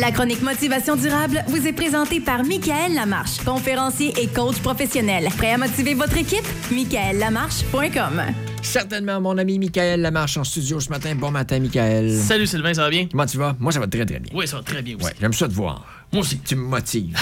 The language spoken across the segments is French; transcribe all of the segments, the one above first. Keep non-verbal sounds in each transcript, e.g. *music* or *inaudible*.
La chronique Motivation durable vous est présentée par Michael Lamarche, conférencier et coach professionnel. Prêt à motiver votre équipe? michaellamarche.com Certainement, mon ami Michael Lamarche en studio ce matin. Bon matin, Michael. Salut Sylvain, ça va bien? Comment tu vas? Moi, ça va très, très bien. Oui, ça va très bien aussi. Ouais, j'aime ça te voir. Moi aussi. Tu me motives.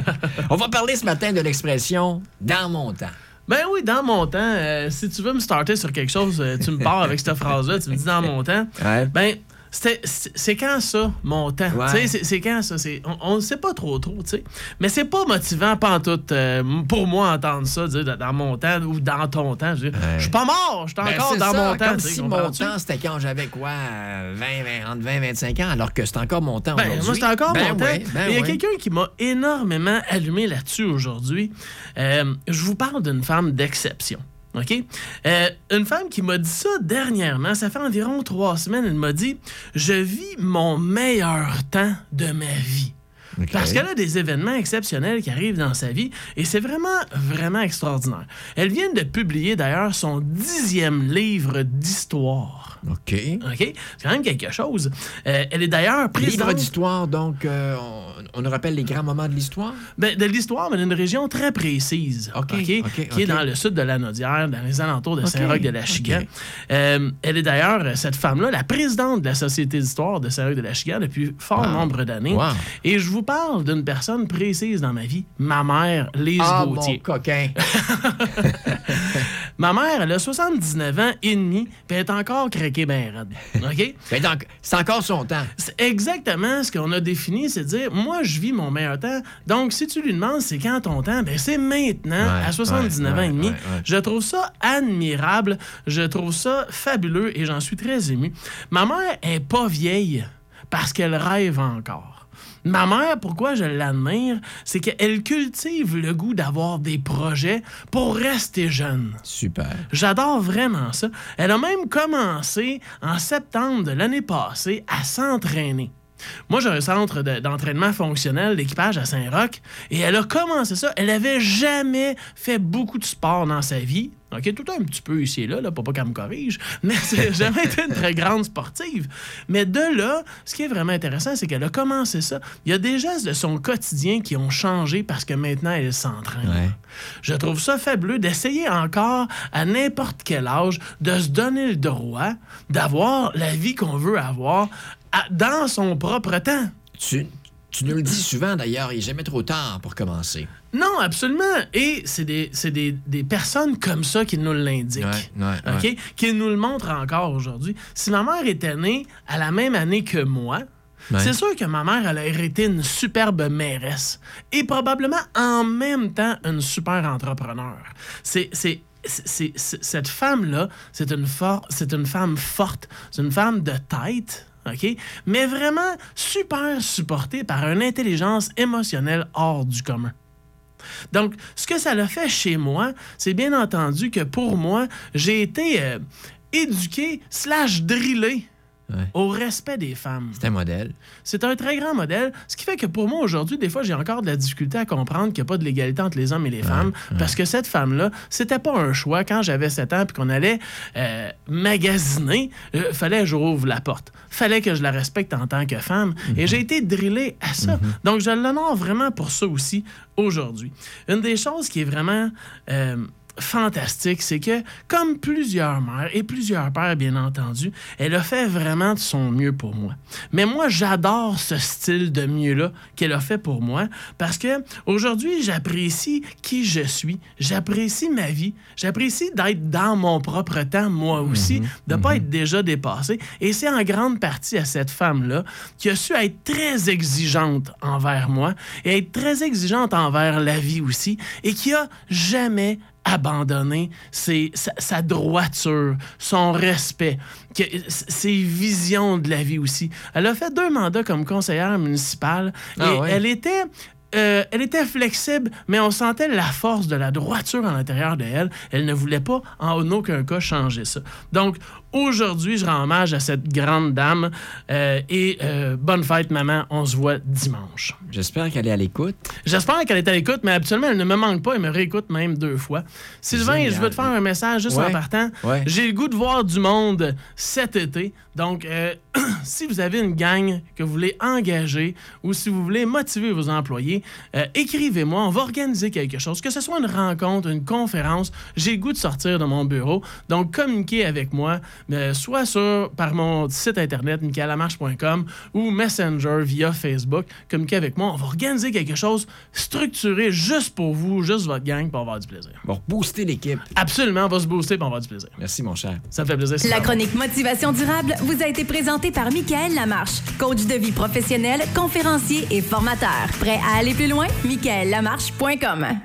*laughs* On va parler ce matin de l'expression dans mon temps. Ben oui, dans mon temps, euh, si tu veux me starter sur quelque chose, euh, tu me pars avec cette phrase-là, tu me dis dans mon temps. Ouais. Ben, c'est quand ça, mon temps? Ouais. C'est quand ça? On ne sait pas trop trop, tu sais. Mais c'est pas motivant, pas en tout, euh, pour moi, entendre ça, dire dans- mon temps ou dans ton temps. Je Ouais. suis pas mort, je suis Ben, encore dans ça, mon temps. Comme si mon temps, c'était quand j'avais quoi? euh, 20, 20, entre 20 et 25 ans, alors que c'est encore mon temps Ben, aujourd'hui. moi, c'est encore Ben mon temps. ouais, Il y a quelqu'un qui m'a énormément allumé là-dessus aujourd'hui. Euh, je vous parle d'une femme d'exception. Euh, une femme qui m'a dit ça dernièrement, ça fait environ trois semaines, elle m'a dit Je vis mon meilleur temps de ma vie. Parce qu'elle a des événements exceptionnels qui arrivent dans sa vie et c'est vraiment, vraiment extraordinaire. Elle vient de publier d'ailleurs son dixième livre d'histoire. OK. OK? C'est quand même quelque chose. Euh, elle est d'ailleurs présidente... Livre d'histoire, donc, euh, on, on nous rappelle les grands moments de l'histoire? Ben, de l'histoire, mais d'une région très précise. OK, OK, Qui OK. est dans le sud de la Naudière, dans les alentours de Saint-Roch de la Chigan. Euh, elle est d'ailleurs, cette femme-là, la présidente de la Société d'histoire de Saint-Roch de la Chigan depuis fort Wow. nombre d'années. Wow. Et je vous parle d'une personne précise dans ma vie, ma mère, Lise Ah, mon Gauthier. coquin. *laughs* Ma mère, elle a 79 ans et demi, puis elle est encore craquée ben raide. OK? *laughs* Ben, donc, C'est encore son temps. C'est exactement ce qu'on a défini, c'est dire, moi, je vis mon meilleur temps. Donc, si tu lui demandes c'est quand ton temps, ben c'est maintenant, Ouais, à 79 ouais, ans et demi. ouais. Je trouve ça admirable, je trouve ça fabuleux et j'en suis très ému. Ma mère est pas vieille parce qu'elle rêve encore. Ma mère, pourquoi je l'admire, c'est qu'elle cultive le goût d'avoir des projets pour rester jeune. Super. J'adore vraiment ça. Elle a même commencé en septembre de l'année passée à s'entraîner. Moi, j'ai un centre de- d'entraînement fonctionnel d'équipage à Saint-Roch et elle a commencé ça. Elle avait jamais fait beaucoup de sport dans sa vie. OK, tout un petit peu ici et là, là pour pas qu'elle me corrige, *laughs* mais c'est *laughs* jamais été une très grande sportive. Mais de là, ce qui est vraiment intéressant, c'est qu'elle a commencé ça. Il y a des gestes de son quotidien qui ont changé parce que maintenant, elle s'entraîne. Ouais. Je trouve ça fabuleux d'essayer encore, à n'importe quel âge, de se donner le droit d'avoir la vie qu'on veut avoir à- dans son propre temps. Tu, tu nous le dis souvent, d'ailleurs, il n'est jamais trop tard pour commencer. Non, absolument. Et c'est des, des, des personnes comme ça qui nous l'indiquent. Ouais, ouais, OK? ouais. Qui nous le montrent encore aujourd'hui. Si ma mère était née à la même année que moi, c'est sûr que ma mère, elle a hérité une superbe mairesse et probablement en même temps une super entrepreneur. C'est. cette femme-là, c'est une, for- c'est une femme forte, c'est une femme de tête, Mais vraiment super supportée par une intelligence émotionnelle hors du commun. Donc, ce que ça l'a fait chez moi, c'est bien entendu que pour moi, j'ai été euh, éduqué slash drillé Ouais. au respect des femmes. C'est un modèle. C'est un très grand modèle, ce qui fait que pour moi aujourd'hui, des fois, j'ai encore de la difficulté à comprendre qu'il n'y a pas de l'égalité entre les hommes et les femmes, parce que cette femme-là, c'était pas un choix quand j'avais 7 ans puis qu'on allait euh, magasiner, euh, fallait que je rouvre la porte, fallait que je la respecte en tant que femme, et j'ai été drillé à ça. Donc je l'honore vraiment pour ça aussi aujourd'hui. Une des choses qui est vraiment euh, fantastique, c'est que, comme plusieurs mères et plusieurs pères, bien entendu, elle a fait vraiment de son mieux pour moi. Mais moi, j'adore ce style de mieux-là qu'elle a fait pour moi parce que aujourd'hui, j'apprécie qui je suis, j'apprécie ma vie, j'apprécie d'être dans mon propre temps, moi aussi, de pas être déjà dépassé. Et c'est en grande partie à cette femme-là qui a su être très exigeante envers moi et être très exigeante envers la vie aussi et qui a jamais abandonné ses- sa, sa droiture, son respect, que- ses visions de la vie aussi. Elle a fait deux mandats comme conseillère municipale et Ah ouais? elle était... euh, elle était flexible, mais on sentait la force de la droiture à l'intérieur de elle. Elle ne voulait pas en aucun cas changer ça. Donc, Aujourd'hui, je rends hommage à cette grande dame. Euh, et euh, bonne fête, maman. On se voit dimanche. J'espère qu'elle est à l'écoute. J'espère qu'elle est à l'écoute, mais habituellement, elle ne me manque pas. Elle me réécoute même deux fois. Sylvain, Génial. je veux te faire un message juste en partant. Ouais. J'ai le goût de voir du monde cet été. Donc, euh, *clears throat* si vous avez une gang que vous voulez engager ou si vous voulez motiver vos employés, écrivez-moi. On va organiser quelque chose. Que ce soit une rencontre, une conférence, j'ai le goût de sortir de mon bureau. Donc, communiquez avec moi, euh, soit sur, par mon site internet, michaelamarche.com ou Messenger via Facebook. Communiquez avec moi. On va organiser quelque chose structuré juste pour vous, juste votre gang, pour avoir du plaisir. Pour booster l'équipe. Absolument, on va se booster pour avoir du plaisir. Merci, mon cher. Ça me fait plaisir. La chronique Motivation durable vous a été présentée par Michael Lamarche, coach de vie professionnel, conférencier et formateur. Prêt à aller plus loin? michaellamarche.com